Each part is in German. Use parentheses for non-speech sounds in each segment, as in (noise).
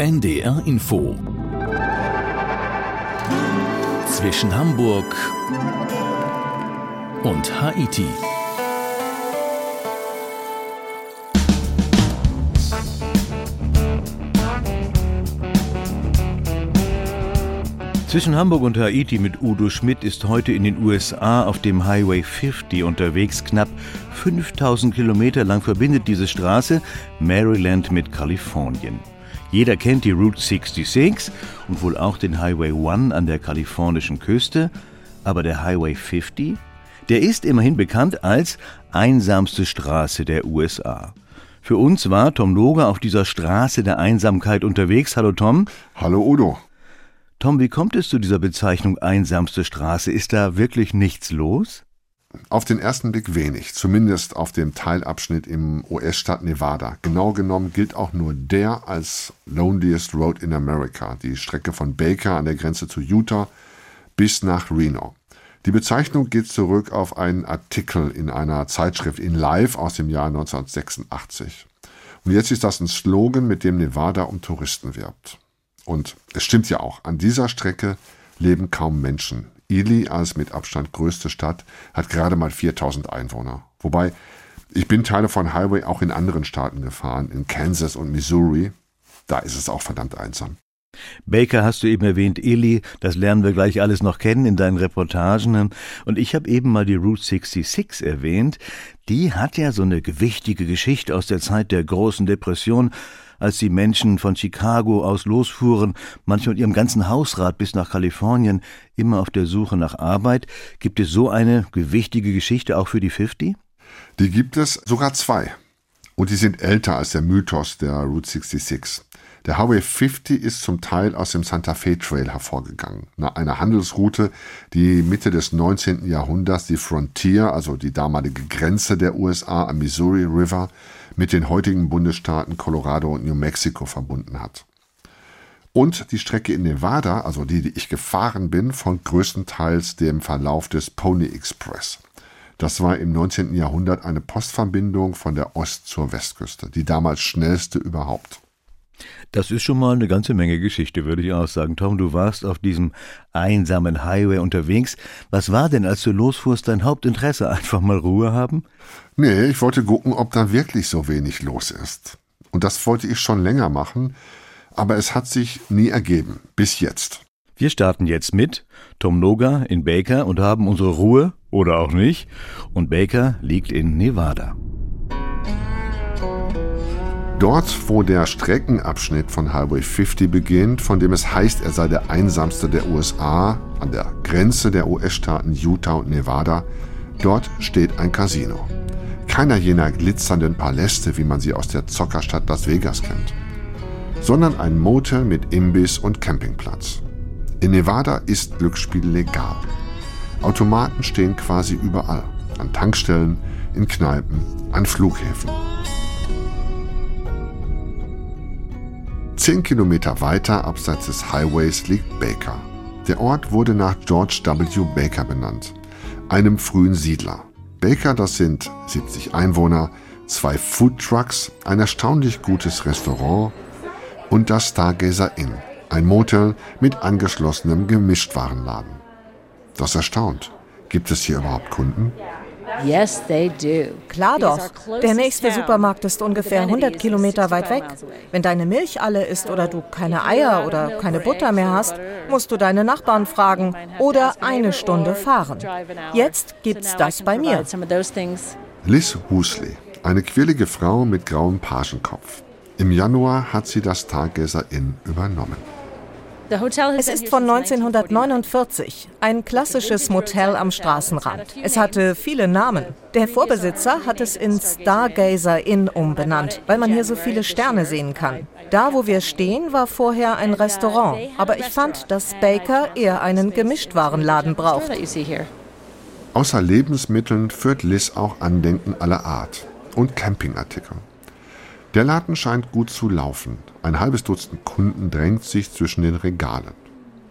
NDR Info zwischen Hamburg und Haiti. Zwischen Hamburg und Haiti mit Udo Schmidt ist heute in den USA auf dem Highway 50 unterwegs. Knapp 5000 Kilometer lang verbindet diese Straße Maryland mit Kalifornien. Jeder kennt die Route 66 und wohl auch den Highway 1 an der kalifornischen Küste. Aber der Highway 50, der ist immerhin bekannt als einsamste Straße der USA. Für uns war Tom Loger auf dieser Straße der Einsamkeit unterwegs. Hallo Tom. Hallo Udo. Tom, wie kommt es zu dieser Bezeichnung einsamste Straße? Ist da wirklich nichts los? Auf den ersten Blick wenig, zumindest auf dem Teilabschnitt im US-Staat Nevada. Genau genommen gilt auch nur der als Loneliest Road in America, die Strecke von Baker an der Grenze zu Utah bis nach Reno. Die Bezeichnung geht zurück auf einen Artikel in einer Zeitschrift in Live aus dem Jahr 1986. Und jetzt ist das ein Slogan, mit dem Nevada um Touristen wirbt. Und es stimmt ja auch, an dieser Strecke leben kaum Menschen. Ely als mit Abstand größte Stadt hat gerade mal 4000 Einwohner. Wobei, ich bin Teile von Highway auch in anderen Staaten gefahren, in Kansas und Missouri. Da ist es auch verdammt einsam. Baker hast du eben erwähnt, Ely, das lernen wir gleich alles noch kennen in deinen Reportagen. Und ich habe eben mal die Route 66 erwähnt. Die hat ja so eine gewichtige Geschichte aus der Zeit der großen Depression als die Menschen von Chicago aus losfuhren, manchmal mit ihrem ganzen Hausrat bis nach Kalifornien, immer auf der Suche nach Arbeit. Gibt es so eine gewichtige Geschichte auch für die 50? Die gibt es sogar zwei. Und die sind älter als der Mythos der Route 66. Der Highway 50 ist zum Teil aus dem Santa Fe Trail hervorgegangen, einer Handelsroute, die Mitte des 19. Jahrhunderts die Frontier, also die damalige Grenze der USA am Missouri River, mit den heutigen Bundesstaaten Colorado und New Mexico verbunden hat. Und die Strecke in Nevada, also die, die ich gefahren bin, folgt größtenteils dem Verlauf des Pony Express. Das war im 19. Jahrhundert eine Postverbindung von der Ost- zur Westküste, die damals schnellste überhaupt. Das ist schon mal eine ganze Menge Geschichte, würde ich auch sagen. Tom, du warst auf diesem einsamen Highway unterwegs. Was war denn, als du losfuhrst, dein Hauptinteresse? Einfach mal Ruhe haben? Nee, ich wollte gucken, ob da wirklich so wenig los ist. Und das wollte ich schon länger machen, aber es hat sich nie ergeben. Bis jetzt. Wir starten jetzt mit Tom Noga in Baker und haben unsere Ruhe oder auch nicht. Und Baker liegt in Nevada. Dort, wo der Streckenabschnitt von Highway 50 beginnt, von dem es heißt, er sei der einsamste der USA, an der Grenze der US-Staaten Utah und Nevada, dort steht ein Casino. Keiner jener glitzernden Paläste, wie man sie aus der Zockerstadt Las Vegas kennt, sondern ein Motel mit Imbiss und Campingplatz. In Nevada ist Glücksspiel legal. Automaten stehen quasi überall, an Tankstellen, in Kneipen, an Flughäfen. Zehn Kilometer weiter abseits des Highways liegt Baker. Der Ort wurde nach George W. Baker benannt, einem frühen Siedler. Baker, das sind 70 Einwohner, zwei Food Trucks, ein erstaunlich gutes Restaurant und das Stargazer Inn, ein Motel mit angeschlossenem Gemischtwarenladen. Das erstaunt. Gibt es hier überhaupt Kunden? Yes, they do. Klar doch. Der nächste Supermarkt ist ungefähr 100 Kilometer weit weg. Wenn deine Milch alle ist oder du keine Eier oder keine Butter mehr hast, musst du deine Nachbarn fragen oder eine Stunde fahren. Jetzt gibt's das bei mir. Liz Husley, eine quirlige Frau mit grauem Pagenkopf. Im Januar hat sie das Stargazer Inn übernommen. Es ist von 1949, ein klassisches Motel am Straßenrand. Es hatte viele Namen. Der Vorbesitzer hat es in Stargazer Inn umbenannt, weil man hier so viele Sterne sehen kann. Da, wo wir stehen, war vorher ein Restaurant, aber ich fand, dass Baker eher einen Gemischtwarenladen braucht. Außer Lebensmitteln führt Liz auch Andenken aller Art und Campingartikel. Der Laden scheint gut zu laufen. Ein halbes Dutzend Kunden drängt sich zwischen den Regalen.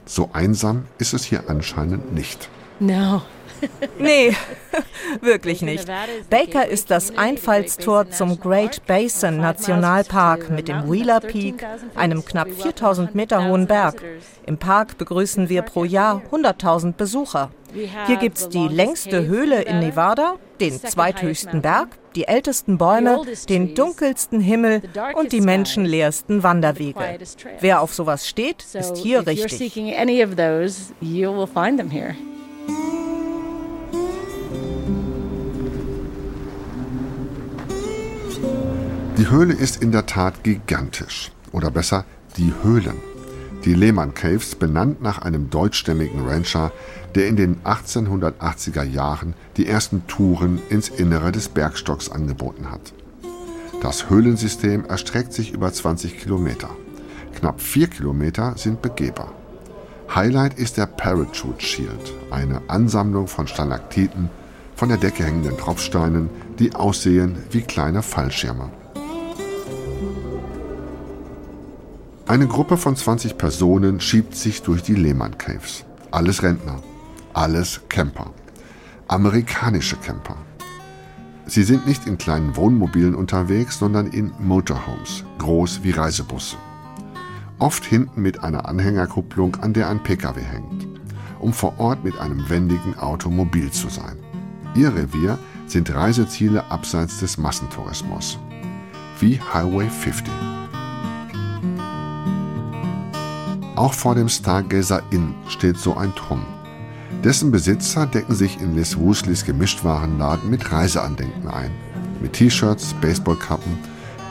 So einsam ist es hier anscheinend nicht. No. (laughs) nee, (laughs) wirklich nicht. Baker ist das Einfallstor zum Great Basin Nationalpark mit dem Wheeler Peak, einem knapp 4000 Meter hohen Berg. Im Park begrüßen wir pro Jahr 100.000 Besucher. Hier gibt es die längste Höhle in Nevada, den zweithöchsten Berg, die ältesten Bäume, den dunkelsten Himmel und die menschenleersten Wanderwege. Wer auf sowas steht, ist hier richtig. Die Höhle ist in der Tat gigantisch. Oder besser, die Höhlen. Die Lehmann Caves, benannt nach einem deutschstämmigen Rancher, der in den 1880er Jahren die ersten Touren ins Innere des Bergstocks angeboten hat. Das Höhlensystem erstreckt sich über 20 Kilometer. Knapp vier Kilometer sind begehbar. Highlight ist der Parachute Shield, eine Ansammlung von Stalaktiten, von der Decke hängenden Tropfsteinen, die aussehen wie kleine Fallschirme. Eine Gruppe von 20 Personen schiebt sich durch die Lehmann Caves. Alles Rentner, alles Camper. Amerikanische Camper. Sie sind nicht in kleinen Wohnmobilen unterwegs, sondern in Motorhomes, groß wie Reisebusse. Oft hinten mit einer Anhängerkupplung, an der ein Pkw hängt, um vor Ort mit einem wendigen Automobil zu sein. Ihr Revier sind Reiseziele abseits des Massentourismus, wie Highway 50. Auch vor dem Stargazer Inn steht so ein Turm. Dessen Besitzer decken sich in Les Woosleys Gemischtwarenladen mit Reiseandenken ein. Mit T-Shirts, Baseballkappen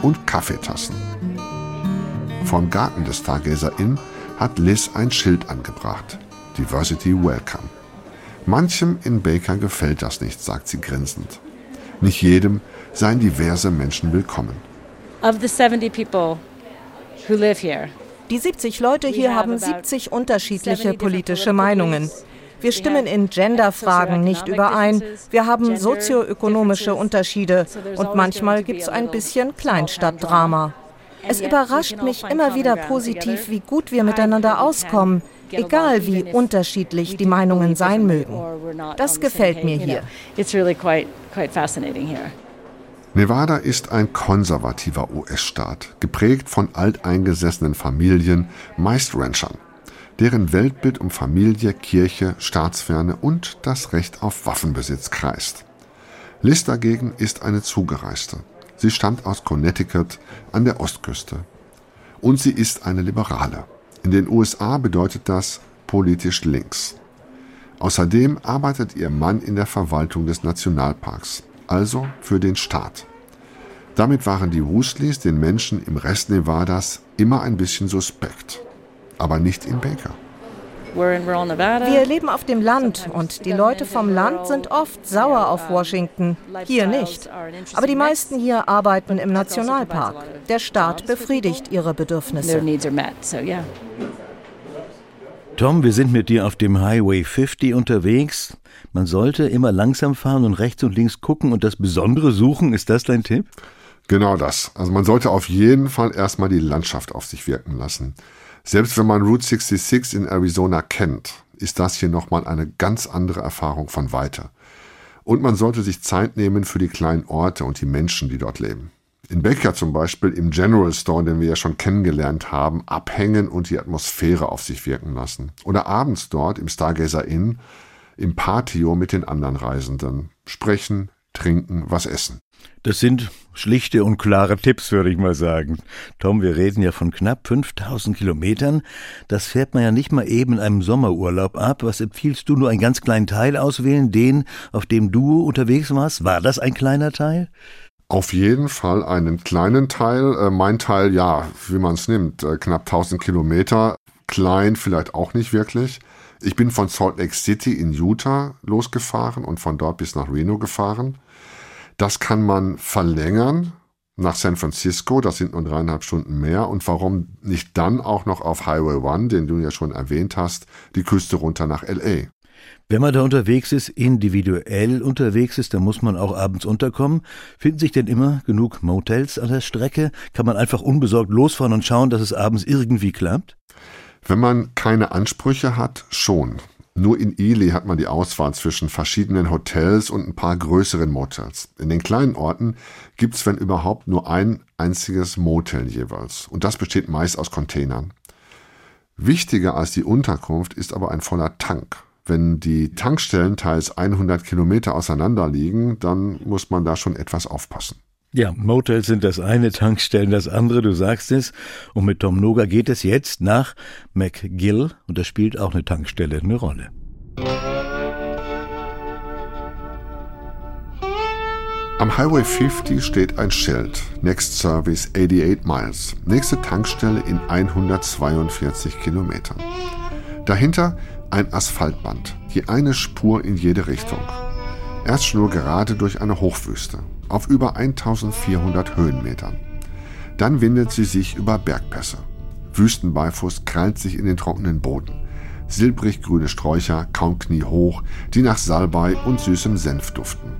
und Kaffeetassen. Vom Garten des Stargazer Inn hat Liz ein Schild angebracht. Diversity Welcome. Manchem in Baker gefällt das nicht, sagt sie grinsend. Nicht jedem seien diverse Menschen willkommen. Of the 70 people who live here, die 70 Leute hier haben 70 unterschiedliche politische Meinungen. Wir stimmen in Genderfragen nicht überein. Wir haben sozioökonomische Unterschiede und manchmal gibt es ein bisschen Kleinstadtdrama. Es überrascht mich immer wieder positiv, wie gut wir miteinander auskommen, egal wie unterschiedlich die Meinungen sein mögen. Das gefällt mir hier. Nevada ist ein konservativer US-Staat, geprägt von alteingesessenen Familien, meist Ranchern, deren Weltbild um Familie, Kirche, Staatsferne und das Recht auf Waffenbesitz kreist. Liz dagegen ist eine Zugereiste. Sie stammt aus Connecticut an der Ostküste. Und sie ist eine Liberale. In den USA bedeutet das politisch links. Außerdem arbeitet ihr Mann in der Verwaltung des Nationalparks also für den Staat. Damit waren die Woosleys den Menschen im Rest Nevadas immer ein bisschen suspekt. Aber nicht in Baker. Wir leben auf dem Land und die Leute vom Land sind oft sauer auf Washington. Hier nicht. Aber die meisten hier arbeiten im Nationalpark. Der Staat befriedigt ihre Bedürfnisse. Tom, wir sind mit dir auf dem Highway 50 unterwegs. Man sollte immer langsam fahren und rechts und links gucken und das Besondere suchen. Ist das dein Tipp? Genau das. Also man sollte auf jeden Fall erstmal die Landschaft auf sich wirken lassen. Selbst wenn man Route 66 in Arizona kennt, ist das hier nochmal eine ganz andere Erfahrung von Weite. Und man sollte sich Zeit nehmen für die kleinen Orte und die Menschen, die dort leben. In Baker zum Beispiel im General Store, den wir ja schon kennengelernt haben, abhängen und die Atmosphäre auf sich wirken lassen. Oder abends dort im Stargazer Inn im Patio mit den anderen Reisenden. Sprechen, trinken, was essen. Das sind schlichte und klare Tipps, würde ich mal sagen. Tom, wir reden ja von knapp 5000 Kilometern. Das fährt man ja nicht mal eben in einem Sommerurlaub ab. Was empfiehlst du? Nur einen ganz kleinen Teil auswählen? Den, auf dem du unterwegs warst? War das ein kleiner Teil? Auf jeden Fall einen kleinen Teil. Äh, mein Teil, ja, wie man es nimmt, äh, knapp 1000 Kilometer. Klein vielleicht auch nicht wirklich. Ich bin von Salt Lake City in Utah losgefahren und von dort bis nach Reno gefahren. Das kann man verlängern nach San Francisco, das sind nur dreieinhalb Stunden mehr. Und warum nicht dann auch noch auf Highway One, den du ja schon erwähnt hast, die Küste runter nach LA? Wenn man da unterwegs ist, individuell unterwegs ist, dann muss man auch abends unterkommen. Finden sich denn immer genug Motels an der Strecke? Kann man einfach unbesorgt losfahren und schauen, dass es abends irgendwie klappt? Wenn man keine Ansprüche hat, schon. Nur in Ely hat man die Auswahl zwischen verschiedenen Hotels und ein paar größeren Motels. In den kleinen Orten gibt's, wenn überhaupt, nur ein einziges Motel jeweils. Und das besteht meist aus Containern. Wichtiger als die Unterkunft ist aber ein voller Tank. Wenn die Tankstellen teils 100 Kilometer auseinander liegen, dann muss man da schon etwas aufpassen. Ja, Motels sind das eine, Tankstellen das andere, du sagst es. Und mit Tom Noga geht es jetzt nach McGill und da spielt auch eine Tankstelle eine Rolle. Am Highway 50 steht ein Schild. Next Service 88 Miles. Nächste Tankstelle in 142 Kilometern. Dahinter ein Asphaltband, die eine Spur in jede Richtung. Erst schnurgerade durch eine Hochwüste auf über 1400 Höhenmetern. Dann windet sie sich über Bergpässe. Wüstenbeifuß krallt sich in den trockenen Boden. Silbrig grüne Sträucher, kaum kniehoch, die nach Salbei und süßem Senf duften.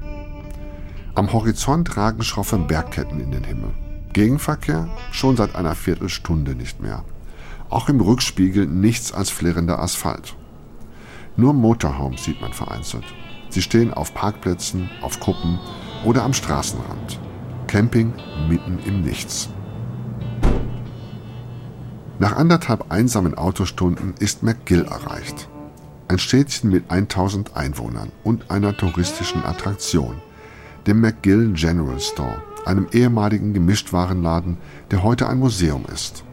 Am Horizont ragen schroffe Bergketten in den Himmel. Gegenverkehr schon seit einer Viertelstunde nicht mehr. Auch im Rückspiegel nichts als flirrender Asphalt. Nur Motorhomes sieht man vereinzelt. Sie stehen auf Parkplätzen, auf Kuppen oder am Straßenrand. Camping mitten im Nichts. Nach anderthalb einsamen Autostunden ist McGill erreicht. Ein Städtchen mit 1000 Einwohnern und einer touristischen Attraktion, dem McGill General Store, einem ehemaligen Gemischtwarenladen, der heute ein Museum ist.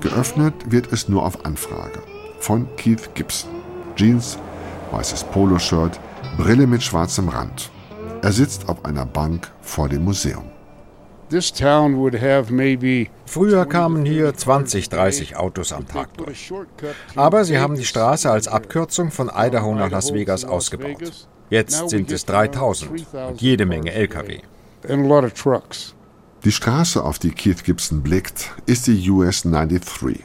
Geöffnet wird es nur auf Anfrage. Von Keith Gibson. Jeans, weißes Poloshirt, Brille mit schwarzem Rand. Er sitzt auf einer Bank vor dem Museum. Früher kamen hier 20, 30 Autos am Tag durch. Aber sie haben die Straße als Abkürzung von Idaho nach Las Vegas ausgebaut. Jetzt sind es 3000 und jede Menge Lkw. Die Straße, auf die Keith Gibson blickt, ist die US 93.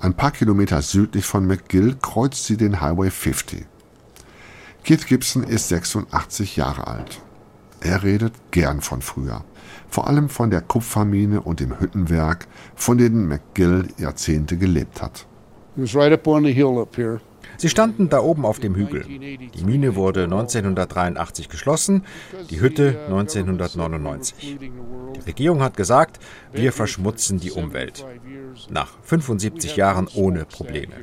Ein paar Kilometer südlich von McGill kreuzt sie den Highway 50. Keith Gibson ist 86 Jahre alt. Er redet gern von früher. Vor allem von der Kupfermine und dem Hüttenwerk, von denen McGill Jahrzehnte gelebt hat. Sie standen da oben auf dem Hügel. Die Mine wurde 1983 geschlossen, die Hütte 1999. Die Regierung hat gesagt, wir verschmutzen die Umwelt. Nach 75 Jahren ohne Probleme.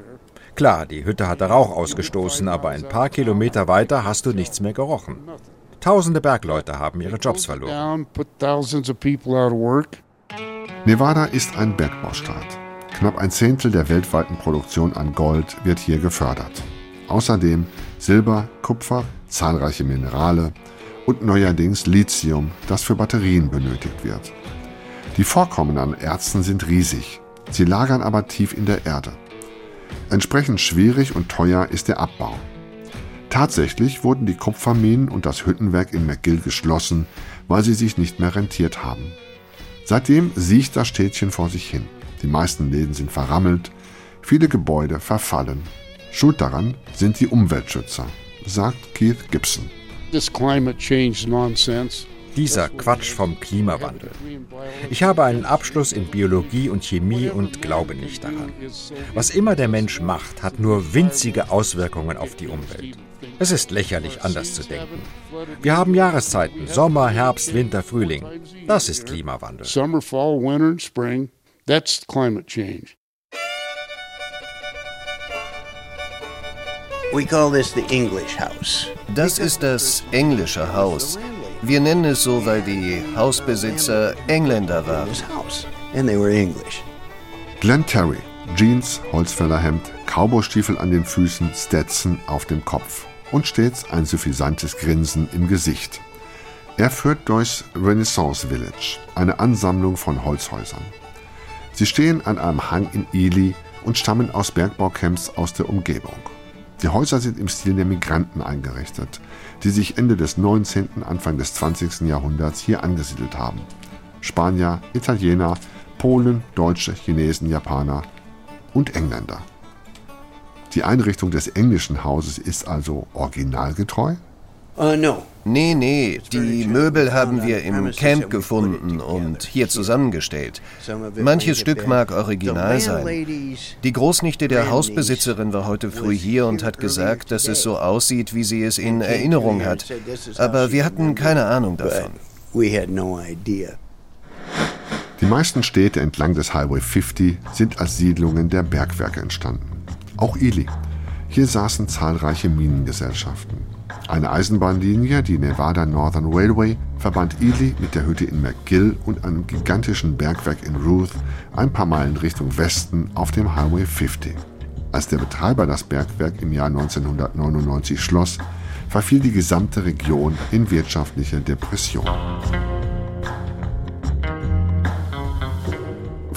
Klar, die Hütte hatte Rauch ausgestoßen, aber ein paar Kilometer weiter hast du nichts mehr gerochen. Tausende Bergleute haben ihre Jobs verloren. Nevada ist ein Bergbaustaat. Knapp ein Zehntel der weltweiten Produktion an Gold wird hier gefördert. Außerdem Silber, Kupfer, zahlreiche Minerale und neuerdings Lithium, das für Batterien benötigt wird. Die Vorkommen an Erzen sind riesig, sie lagern aber tief in der Erde. Entsprechend schwierig und teuer ist der Abbau. Tatsächlich wurden die Kupferminen und das Hüttenwerk in McGill geschlossen, weil sie sich nicht mehr rentiert haben. Seitdem siecht das Städtchen vor sich hin. Die meisten Läden sind verrammelt, viele Gebäude verfallen. Schuld daran sind die Umweltschützer, sagt Keith Gibson. This climate change nonsense dieser Quatsch vom Klimawandel. Ich habe einen Abschluss in Biologie und Chemie und glaube nicht daran. Was immer der Mensch macht, hat nur winzige Auswirkungen auf die Umwelt. Es ist lächerlich, anders zu denken. Wir haben Jahreszeiten, Sommer, Herbst, Winter, Frühling. Das ist Klimawandel. Summer, fall, winter, spring. That's climate change. We call this the English house. Das ist das englische Haus. Wir nennen es so, weil die Hausbesitzer Engländer waren. And they were English. Glenn Terry, Jeans, Holzfällerhemd, Cowboystiefel an den Füßen, Stetson auf dem Kopf und stets ein suffisantes Grinsen im Gesicht. Er führt durchs Renaissance Village, eine Ansammlung von Holzhäusern. Sie stehen an einem Hang in Ely und stammen aus Bergbaucamps aus der Umgebung. Die Häuser sind im Stil der Migranten eingerichtet, die sich Ende des 19., Anfang des 20. Jahrhunderts hier angesiedelt haben. Spanier, Italiener, Polen, Deutsche, Chinesen, Japaner und Engländer. Die Einrichtung des englischen Hauses ist also originalgetreu? Uh, no. Nee, nee, die Möbel haben wir im Camp gefunden und hier zusammengestellt. Manches Stück mag original sein. Die Großnichte der Hausbesitzerin war heute früh hier und hat gesagt, dass es so aussieht, wie sie es in Erinnerung hat. Aber wir hatten keine Ahnung davon. Die meisten Städte entlang des Highway 50 sind als Siedlungen der Bergwerke entstanden. Auch Ely. Hier saßen zahlreiche Minengesellschaften. Eine Eisenbahnlinie, die Nevada Northern Railway, verband Ely mit der Hütte in McGill und einem gigantischen Bergwerk in Ruth ein paar Meilen Richtung Westen auf dem Highway 50. Als der Betreiber das Bergwerk im Jahr 1999 schloss, verfiel die gesamte Region in wirtschaftliche Depression.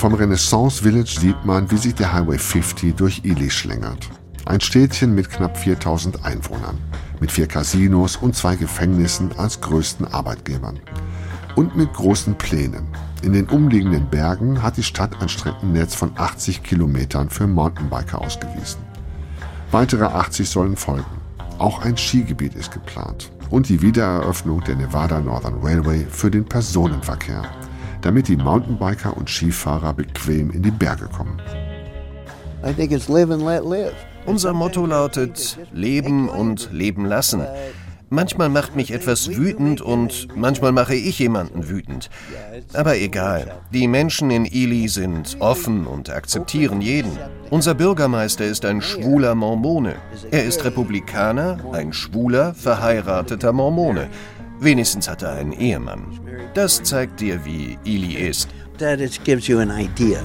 Vom Renaissance Village sieht man, wie sich der Highway 50 durch Ely schlängert. Ein Städtchen mit knapp 4000 Einwohnern, mit vier Casinos und zwei Gefängnissen als größten Arbeitgebern. Und mit großen Plänen. In den umliegenden Bergen hat die Stadt ein Streckennetz von 80 Kilometern für Mountainbiker ausgewiesen. Weitere 80 sollen folgen. Auch ein Skigebiet ist geplant und die Wiedereröffnung der Nevada Northern Railway für den Personenverkehr, damit die Mountainbiker und Skifahrer bequem in die Berge kommen. I think it's live and let live. Unser Motto lautet Leben und Leben lassen. Manchmal macht mich etwas wütend und manchmal mache ich jemanden wütend. Aber egal, die Menschen in Ely sind offen und akzeptieren jeden. Unser Bürgermeister ist ein schwuler Mormone. Er ist Republikaner, ein schwuler, verheirateter Mormone. Wenigstens hat er einen Ehemann. Das zeigt dir, wie Ely ist. That gives you an idea.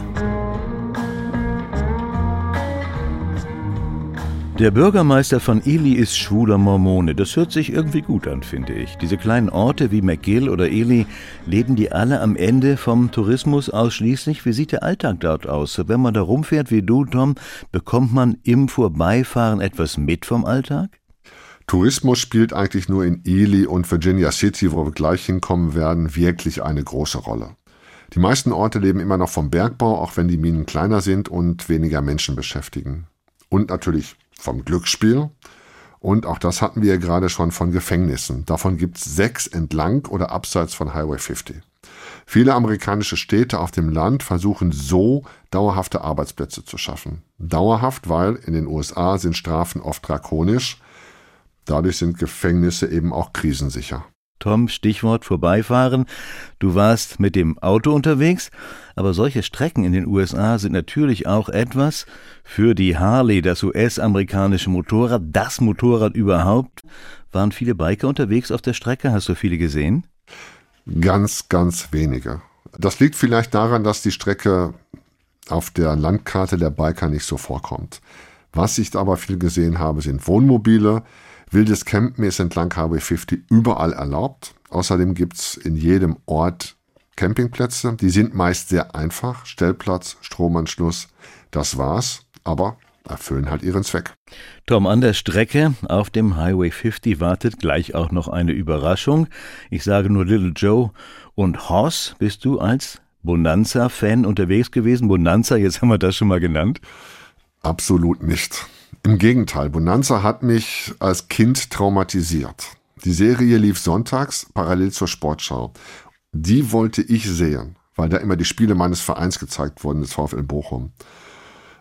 Der Bürgermeister von Ely ist schwuler Mormone. Das hört sich irgendwie gut an, finde ich. Diese kleinen Orte wie McGill oder Ely, leben die alle am Ende vom Tourismus ausschließlich? Wie sieht der Alltag dort aus? Wenn man da rumfährt wie du, Tom, bekommt man im Vorbeifahren etwas mit vom Alltag? Tourismus spielt eigentlich nur in Ely und Virginia City, wo wir gleich hinkommen werden, wirklich eine große Rolle. Die meisten Orte leben immer noch vom Bergbau, auch wenn die Minen kleiner sind und weniger Menschen beschäftigen. Und natürlich vom Glücksspiel. Und auch das hatten wir ja gerade schon von Gefängnissen. Davon gibt es sechs entlang oder abseits von Highway 50. Viele amerikanische Städte auf dem Land versuchen so dauerhafte Arbeitsplätze zu schaffen. Dauerhaft, weil in den USA sind Strafen oft drakonisch. Dadurch sind Gefängnisse eben auch krisensicher. Tom, Stichwort vorbeifahren. Du warst mit dem Auto unterwegs, aber solche Strecken in den USA sind natürlich auch etwas für die Harley, das US-amerikanische Motorrad, das Motorrad überhaupt. Waren viele Biker unterwegs auf der Strecke? Hast du viele gesehen? Ganz, ganz wenige. Das liegt vielleicht daran, dass die Strecke auf der Landkarte der Biker nicht so vorkommt. Was ich aber viel gesehen habe, sind Wohnmobile, Wildes Campen ist entlang Highway 50 überall erlaubt. Außerdem gibt es in jedem Ort Campingplätze. Die sind meist sehr einfach. Stellplatz, Stromanschluss, das war's. Aber erfüllen halt ihren Zweck. Tom, an der Strecke auf dem Highway 50 wartet gleich auch noch eine Überraschung. Ich sage nur Little Joe und Hoss. Bist du als Bonanza-Fan unterwegs gewesen? Bonanza, jetzt haben wir das schon mal genannt. Absolut nicht. Im Gegenteil, Bonanza hat mich als Kind traumatisiert. Die Serie lief sonntags parallel zur Sportschau. Die wollte ich sehen, weil da immer die Spiele meines Vereins gezeigt wurden, des VfL Bochum.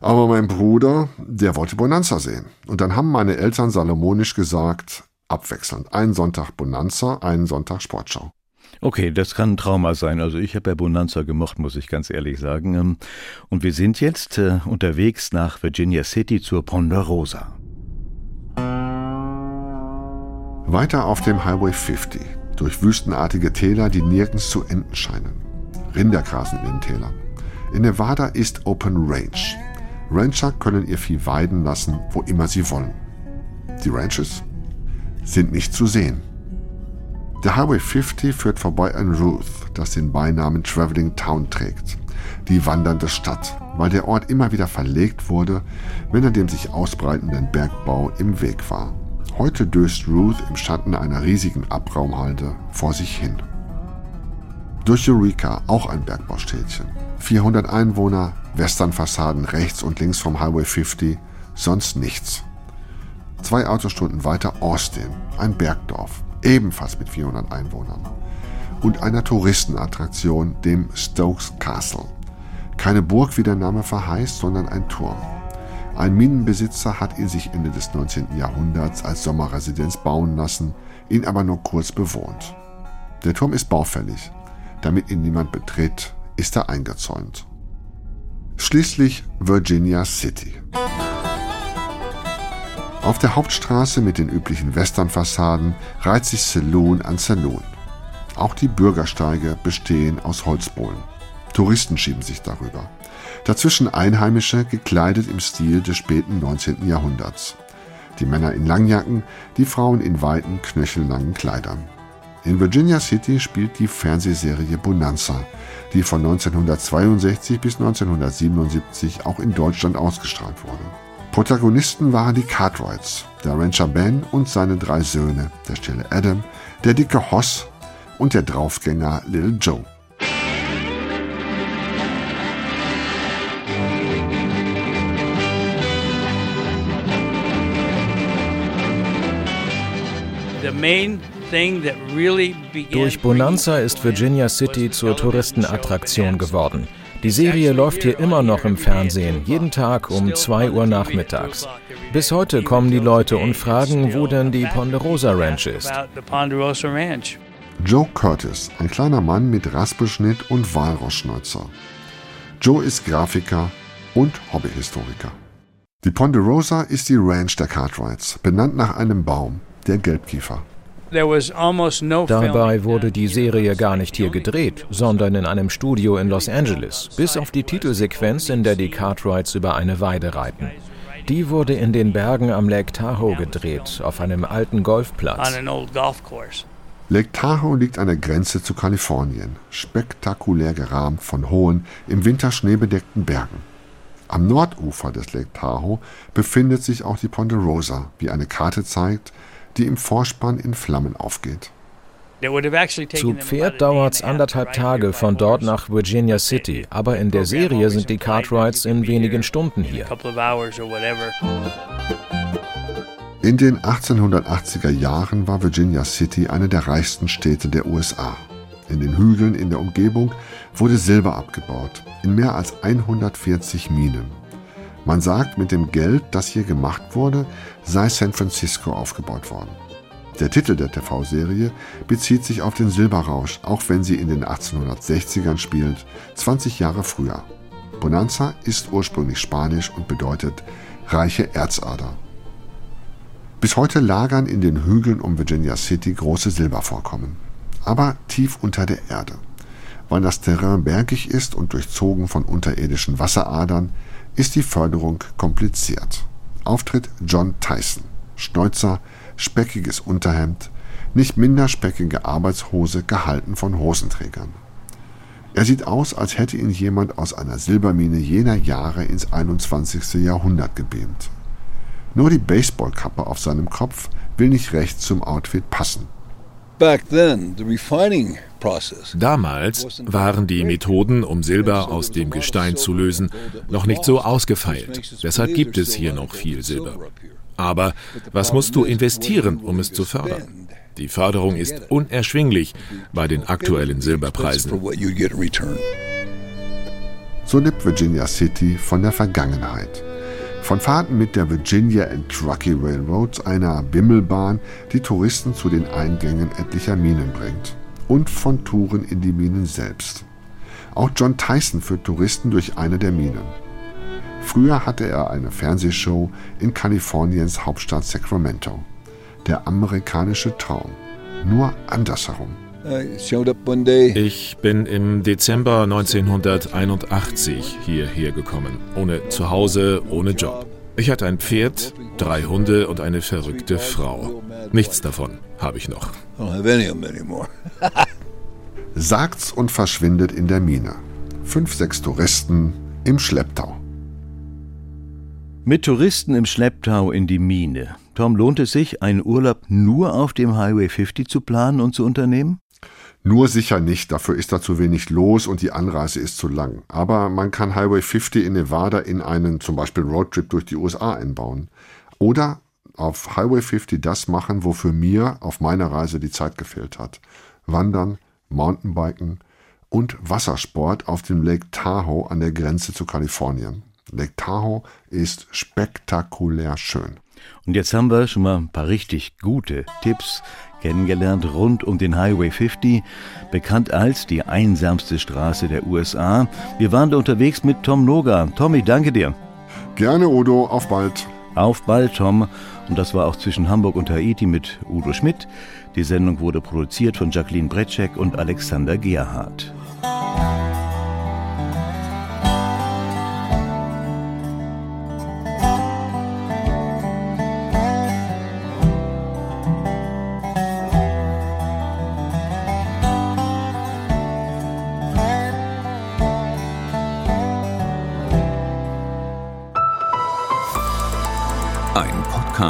Aber mein Bruder, der wollte Bonanza sehen. Und dann haben meine Eltern salomonisch gesagt, abwechselnd. Einen Sonntag Bonanza, einen Sonntag Sportschau. Okay, das kann ein Trauma sein. Also ich habe ja Bonanza gemocht, muss ich ganz ehrlich sagen. Ähm, und wir sind jetzt äh, unterwegs nach Virginia City zur Ponderosa. Weiter auf dem Highway 50, durch wüstenartige Täler, die nirgends zu enden scheinen. Rinder grasen in den Tälern. In Nevada ist Open Range. Rancher können ihr Vieh weiden lassen, wo immer sie wollen. Die Ranches sind nicht zu sehen. Der Highway 50 führt vorbei an Ruth, das den Beinamen Traveling Town trägt, die wandernde Stadt, weil der Ort immer wieder verlegt wurde, wenn er dem sich ausbreitenden Bergbau im Weg war. Heute döst Ruth im Schatten einer riesigen Abraumhalde vor sich hin. Durch Eureka, auch ein Bergbaustädtchen. 400 Einwohner, Westernfassaden rechts und links vom Highway 50, sonst nichts. Zwei Autostunden weiter Austin, ein Bergdorf. Ebenfalls mit 400 Einwohnern. Und einer Touristenattraktion, dem Stokes Castle. Keine Burg, wie der Name verheißt, sondern ein Turm. Ein Minenbesitzer hat ihn sich Ende des 19. Jahrhunderts als Sommerresidenz bauen lassen, ihn aber nur kurz bewohnt. Der Turm ist baufällig. Damit ihn niemand betritt, ist er eingezäunt. Schließlich Virginia City. Auf der Hauptstraße mit den üblichen Westernfassaden reiht sich Saloon an Saloon. Auch die Bürgersteige bestehen aus Holzbohlen. Touristen schieben sich darüber. Dazwischen Einheimische, gekleidet im Stil des späten 19. Jahrhunderts. Die Männer in Langjacken, die Frauen in weiten, knöchellangen Kleidern. In Virginia City spielt die Fernsehserie Bonanza, die von 1962 bis 1977 auch in Deutschland ausgestrahlt wurde. Protagonisten waren die Cartwrights, der Rancher Ben und seine drei Söhne, der stille Adam, der dicke Hoss und der Draufgänger Little Joe. Durch Bonanza ist Virginia City zur Touristenattraktion geworden. Die Serie läuft hier immer noch im Fernsehen, jeden Tag um 2 Uhr nachmittags. Bis heute kommen die Leute und fragen, wo denn die Ponderosa Ranch ist. Joe Curtis, ein kleiner Mann mit Raspelschnitt und Walrossschnäuzer. Joe ist Grafiker und Hobbyhistoriker. Die Ponderosa ist die Ranch der Cartwrights, benannt nach einem Baum, der Gelbkiefer. Dabei wurde die Serie gar nicht hier gedreht, sondern in einem Studio in Los Angeles, bis auf die Titelsequenz, in der die Cartwrights über eine Weide reiten. Die wurde in den Bergen am Lake Tahoe gedreht, auf einem alten Golfplatz. Lake Tahoe liegt an der Grenze zu Kalifornien, spektakulär gerahmt von hohen, im Winter schneebedeckten Bergen. Am Nordufer des Lake Tahoe befindet sich auch die Ponderosa, wie eine Karte zeigt, die im Vorspann in Flammen aufgeht. Zu Pferd dauert es anderthalb Tage von dort nach Virginia City, aber in der Serie sind die Cartwrights in wenigen Stunden hier. In den 1880er Jahren war Virginia City eine der reichsten Städte der USA. In den Hügeln in der Umgebung wurde Silber abgebaut, in mehr als 140 Minen. Man sagt, mit dem Geld, das hier gemacht wurde, sei San Francisco aufgebaut worden. Der Titel der TV-Serie bezieht sich auf den Silberrausch, auch wenn sie in den 1860ern spielt, 20 Jahre früher. Bonanza ist ursprünglich spanisch und bedeutet reiche Erzader. Bis heute lagern in den Hügeln um Virginia City große Silbervorkommen, aber tief unter der Erde. Weil das Terrain bergig ist und durchzogen von unterirdischen Wasseradern, ist die Förderung kompliziert. Auftritt John Tyson. Schnäuzer, speckiges Unterhemd, nicht minder speckige Arbeitshose, gehalten von Hosenträgern. Er sieht aus, als hätte ihn jemand aus einer Silbermine jener Jahre ins 21. Jahrhundert gebeamt. Nur die Baseballkappe auf seinem Kopf will nicht recht zum Outfit passen. Damals waren die Methoden, um Silber aus dem Gestein zu lösen, noch nicht so ausgefeilt. Deshalb gibt es hier noch viel Silber. Aber was musst du investieren, um es zu fördern? Die Förderung ist unerschwinglich bei den aktuellen Silberpreisen. So lebt Virginia City von der Vergangenheit. Von Fahrten mit der Virginia and Truckee Railroad, einer Bimmelbahn, die Touristen zu den Eingängen etlicher Minen bringt. Und von Touren in die Minen selbst. Auch John Tyson führt Touristen durch eine der Minen. Früher hatte er eine Fernsehshow in Kaliforniens Hauptstadt Sacramento. Der amerikanische Traum. Nur andersherum. Ich bin im Dezember 1981 hierher gekommen. Ohne Zuhause, ohne Job. Ich hatte ein Pferd, drei Hunde und eine verrückte Frau. Nichts davon habe ich noch. (laughs) Sagt's und verschwindet in der Mine. Fünf, sechs Touristen im Schlepptau. Mit Touristen im Schlepptau in die Mine. Tom, lohnt es sich, einen Urlaub nur auf dem Highway 50 zu planen und zu unternehmen? Nur sicher nicht, dafür ist da zu wenig los und die Anreise ist zu lang. Aber man kann Highway 50 in Nevada in einen zum Beispiel Roadtrip durch die USA einbauen. Oder auf Highway 50 das machen, wofür mir auf meiner Reise die Zeit gefehlt hat. Wandern, Mountainbiken und Wassersport auf dem Lake Tahoe an der Grenze zu Kalifornien. Lake Tahoe ist spektakulär schön. Und jetzt haben wir schon mal ein paar richtig gute Tipps kennengelernt rund um den Highway 50, bekannt als die einsamste Straße der USA. Wir waren da unterwegs mit Tom Noga. Tommy, danke dir. Gerne, Udo. Auf bald. Auf bald, Tom. Und das war auch zwischen Hamburg und Haiti mit Udo Schmidt. Die Sendung wurde produziert von Jacqueline Bretschek und Alexander Gerhardt.